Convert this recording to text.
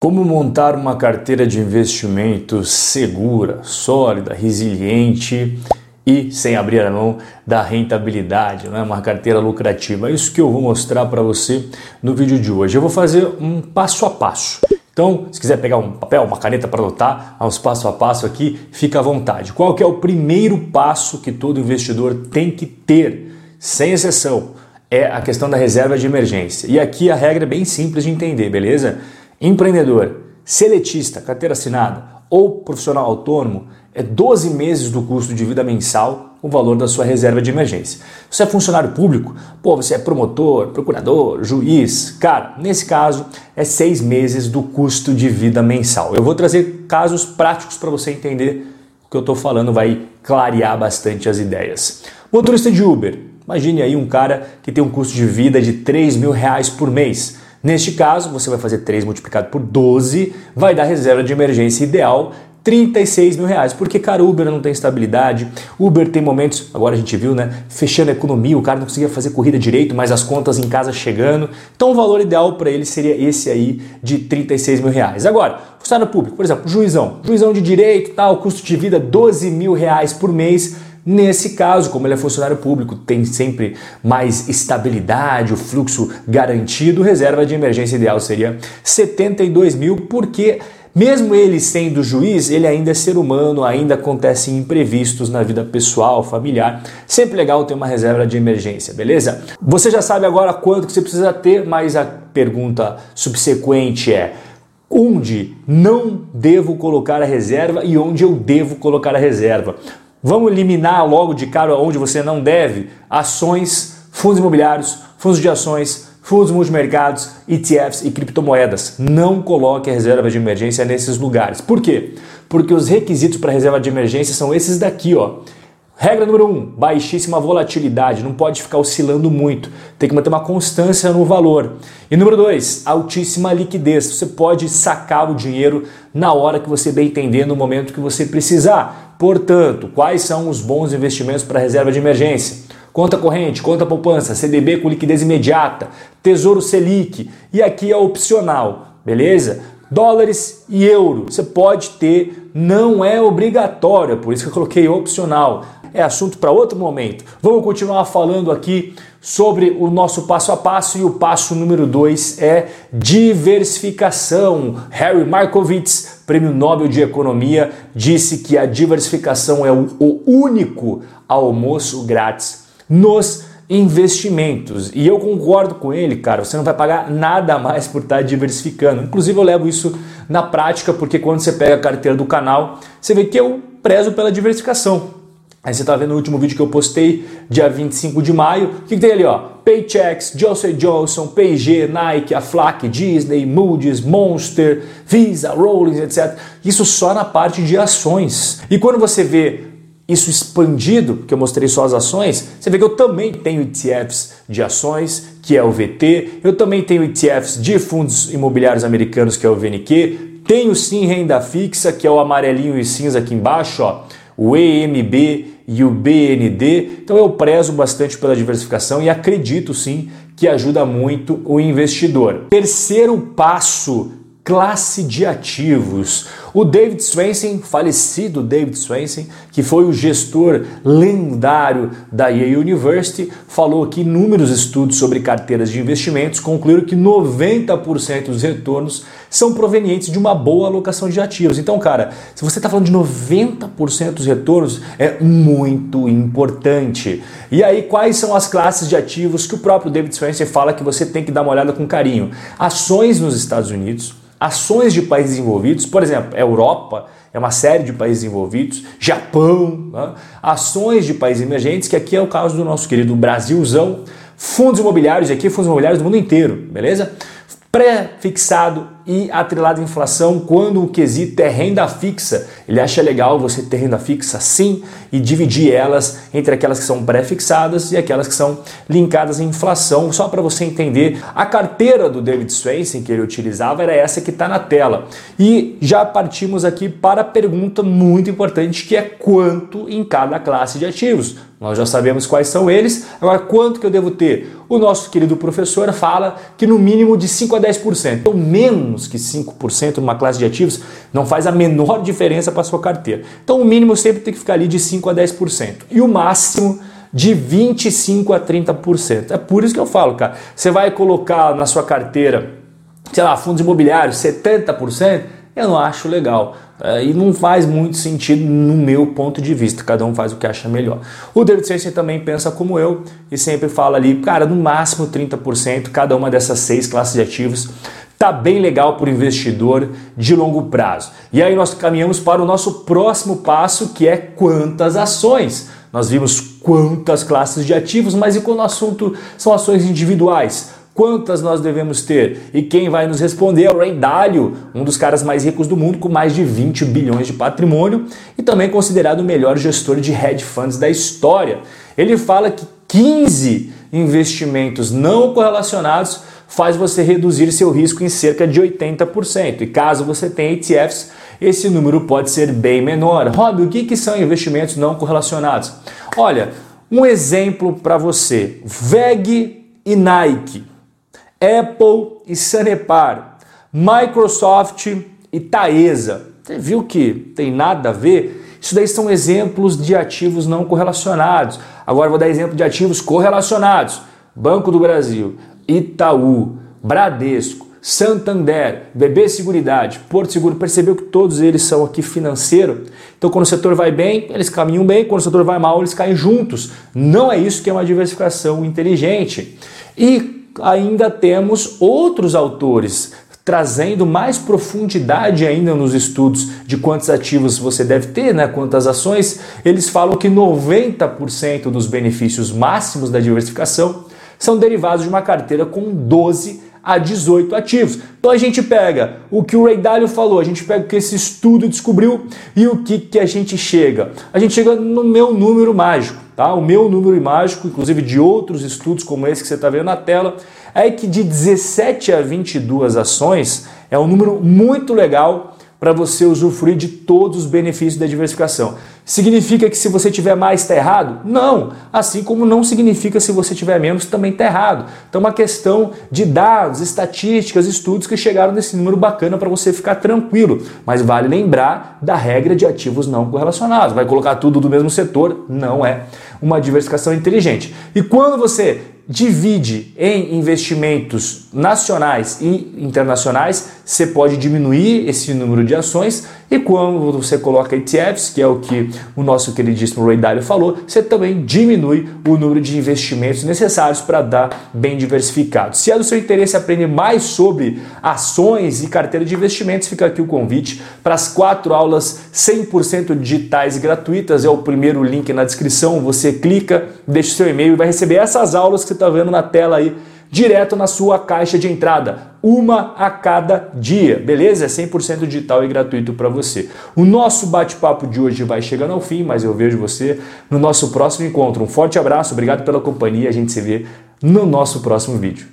Como montar uma carteira de investimentos segura, sólida, resiliente e sem abrir a mão da rentabilidade, não é uma carteira lucrativa. É isso que eu vou mostrar para você no vídeo de hoje. Eu vou fazer um passo a passo. Então, se quiser pegar um papel, uma caneta para anotar aos passo a passo aqui, fica à vontade. Qual que é o primeiro passo que todo investidor tem que ter, sem exceção? É a questão da reserva de emergência. E aqui a regra é bem simples de entender, beleza? Empreendedor, seletista, carteira assinada ou profissional autônomo é 12 meses do custo de vida mensal o valor da sua reserva de emergência. Se você é funcionário público, pô, você é promotor, procurador, juiz, cara, nesse caso é seis meses do custo de vida mensal. Eu vou trazer casos práticos para você entender o que eu estou falando, vai clarear bastante as ideias. Motorista de Uber, imagine aí um cara que tem um custo de vida de 3 mil reais por mês. Neste caso, você vai fazer 3 multiplicado por 12, vai dar reserva de emergência ideal 36 mil reais. Porque, cara, Uber não tem estabilidade. Uber tem momentos, agora a gente viu, né? Fechando a economia, o cara não conseguia fazer corrida direito, mas as contas em casa chegando. Então o valor ideal para ele seria esse aí de 36 mil reais. Agora, funcionário público, por exemplo, juizão. Juizão de direito, tal, custo de vida 12 mil reais por mês Nesse caso, como ele é funcionário público, tem sempre mais estabilidade, o fluxo garantido, reserva de emergência ideal seria 72 mil, porque mesmo ele sendo juiz, ele ainda é ser humano, ainda acontecem imprevistos na vida pessoal, familiar. Sempre legal ter uma reserva de emergência, beleza? Você já sabe agora quanto que você precisa ter, mas a pergunta subsequente é: onde não devo colocar a reserva e onde eu devo colocar a reserva? Vamos eliminar logo de cara onde você não deve ações, fundos imobiliários, fundos de ações, fundos multimercados, ETFs e criptomoedas. Não coloque a reserva de emergência nesses lugares. Por quê? Porque os requisitos para reserva de emergência são esses daqui, ó. Regra número 1, um, baixíssima volatilidade, não pode ficar oscilando muito, tem que manter uma constância no valor. E número 2, altíssima liquidez, você pode sacar o dinheiro na hora que você bem entender, no momento que você precisar. Portanto, quais são os bons investimentos para reserva de emergência? Conta corrente, conta poupança, CDB com liquidez imediata, Tesouro Selic e aqui é opcional, beleza? Dólares e euro, você pode ter, não é obrigatório, por isso que eu coloquei opcional é assunto para outro momento. Vamos continuar falando aqui sobre o nosso passo a passo e o passo número 2 é diversificação. Harry Markowitz, prêmio Nobel de Economia, disse que a diversificação é o único almoço grátis nos investimentos. E eu concordo com ele, cara. Você não vai pagar nada mais por estar diversificando. Inclusive, eu levo isso na prática, porque quando você pega a carteira do canal, você vê que eu prezo pela diversificação. Aí você está vendo o último vídeo que eu postei, dia 25 de maio. O que, que tem ali? Ó? Paychex, Johnson Johnson, P&G, Nike, Aflac, Disney, Moody's, Monster, Visa, Rollins, etc. Isso só na parte de ações. E quando você vê isso expandido, que eu mostrei só as ações, você vê que eu também tenho ETFs de ações, que é o VT, eu também tenho ETFs de fundos imobiliários americanos, que é o VNQ, tenho sim renda fixa, que é o amarelinho e cinza aqui embaixo, ó o EMB e o BND. Então eu prezo bastante pela diversificação e acredito sim que ajuda muito o investidor. Terceiro passo classe de ativos. O David Swensen, falecido David Swensen, que foi o gestor lendário da Yale University, falou que inúmeros estudos sobre carteiras de investimentos concluíram que 90% dos retornos são provenientes de uma boa alocação de ativos. Então, cara, se você está falando de 90% dos retornos, é muito importante. E aí, quais são as classes de ativos que o próprio David Swensen fala que você tem que dar uma olhada com carinho? Ações nos Estados Unidos, ações de países desenvolvidos, por exemplo, Europa é uma série de países desenvolvidos, Japão, né? ações de países emergentes, que aqui é o caso do nosso querido Brasilzão, fundos imobiliários, aqui fundos imobiliários do mundo inteiro, beleza? Pré-fixado e atrelado à inflação quando o quesito é renda fixa. Ele acha legal você ter renda fixa sim e dividir elas entre aquelas que são pré-fixadas e aquelas que são linkadas à inflação, só para você entender. A carteira do David Swensen que ele utilizava era essa que está na tela. E já partimos aqui para a pergunta muito importante que é quanto em cada classe de ativos. Nós já sabemos quais são eles, agora quanto que eu devo ter? O nosso querido professor fala que no mínimo de 5 a 10%, ou menos menos que 5% numa classe de ativos não faz a menor diferença para sua carteira. Então o mínimo sempre tem que ficar ali de 5 a 10% e o máximo de 25 a 30%. É por isso que eu falo, cara. Você vai colocar na sua carteira, sei lá, fundos imobiliários 70%, eu não acho legal. É, e não faz muito sentido no meu ponto de vista. Cada um faz o que acha melhor. O David Sensei também pensa como eu e sempre fala ali, cara, no máximo 30%, cada uma dessas seis classes de ativos tá bem legal para o investidor de longo prazo. E aí nós caminhamos para o nosso próximo passo, que é quantas ações. Nós vimos quantas classes de ativos, mas e quando o assunto são ações individuais? Quantas nós devemos ter? E quem vai nos responder é o Ray Dalio, um dos caras mais ricos do mundo, com mais de 20 bilhões de patrimônio e também considerado o melhor gestor de hedge funds da história. Ele fala que 15 investimentos não correlacionados faz você reduzir seu risco em cerca de 80%. E caso você tenha ETFs, esse número pode ser bem menor. Rob, o que, que são investimentos não correlacionados? Olha, um exemplo para você: VEG e Nike. Apple e Sanepar, Microsoft e Taesa. Você viu que tem nada a ver? Isso daí são exemplos de ativos não correlacionados. Agora vou dar exemplo de ativos correlacionados. Banco do Brasil, Itaú, Bradesco, Santander, BB Seguridade, Porto Seguro, percebeu que todos eles são aqui financeiro. Então, quando o setor vai bem, eles caminham bem, quando o setor vai mal, eles caem juntos. Não é isso que é uma diversificação inteligente. E ainda temos outros autores trazendo mais profundidade ainda nos estudos de quantos ativos você deve ter, né, quantas ações, eles falam que 90% dos benefícios máximos da diversificação são derivados de uma carteira com 12 a 18 ativos. Então a gente pega o que o Ray Dalio falou, a gente pega o que esse estudo descobriu e o que, que a gente chega. A gente chega no meu número mágico. Tá? O meu número mágico, inclusive de outros estudos como esse que você está vendo na tela, é que de 17 a 22 ações é um número muito legal para você usufruir de todos os benefícios da diversificação. Significa que se você tiver mais está errado? Não. Assim como não significa se você tiver menos também está errado. Então, é uma questão de dados, estatísticas, estudos que chegaram nesse número bacana para você ficar tranquilo. Mas vale lembrar da regra de ativos não correlacionados. Vai colocar tudo do mesmo setor? Não é uma diversificação inteligente. E quando você divide em investimentos nacionais e internacionais, você pode diminuir esse número de ações e quando você coloca ETFs, que é o que o nosso queridíssimo Ray Dalio falou, você também diminui o número de investimentos necessários para dar bem diversificado. Se é do seu interesse aprender mais sobre ações e carteira de investimentos, fica aqui o convite para as quatro aulas 100% digitais e gratuitas. É o primeiro link na descrição. Você clica, deixa o seu e-mail e vai receber essas aulas que você está vendo na tela aí direto na sua caixa de entrada, uma a cada dia, beleza? É 100% digital e gratuito para você. O nosso bate-papo de hoje vai chegando ao fim, mas eu vejo você no nosso próximo encontro. Um forte abraço, obrigado pela companhia, a gente se vê no nosso próximo vídeo.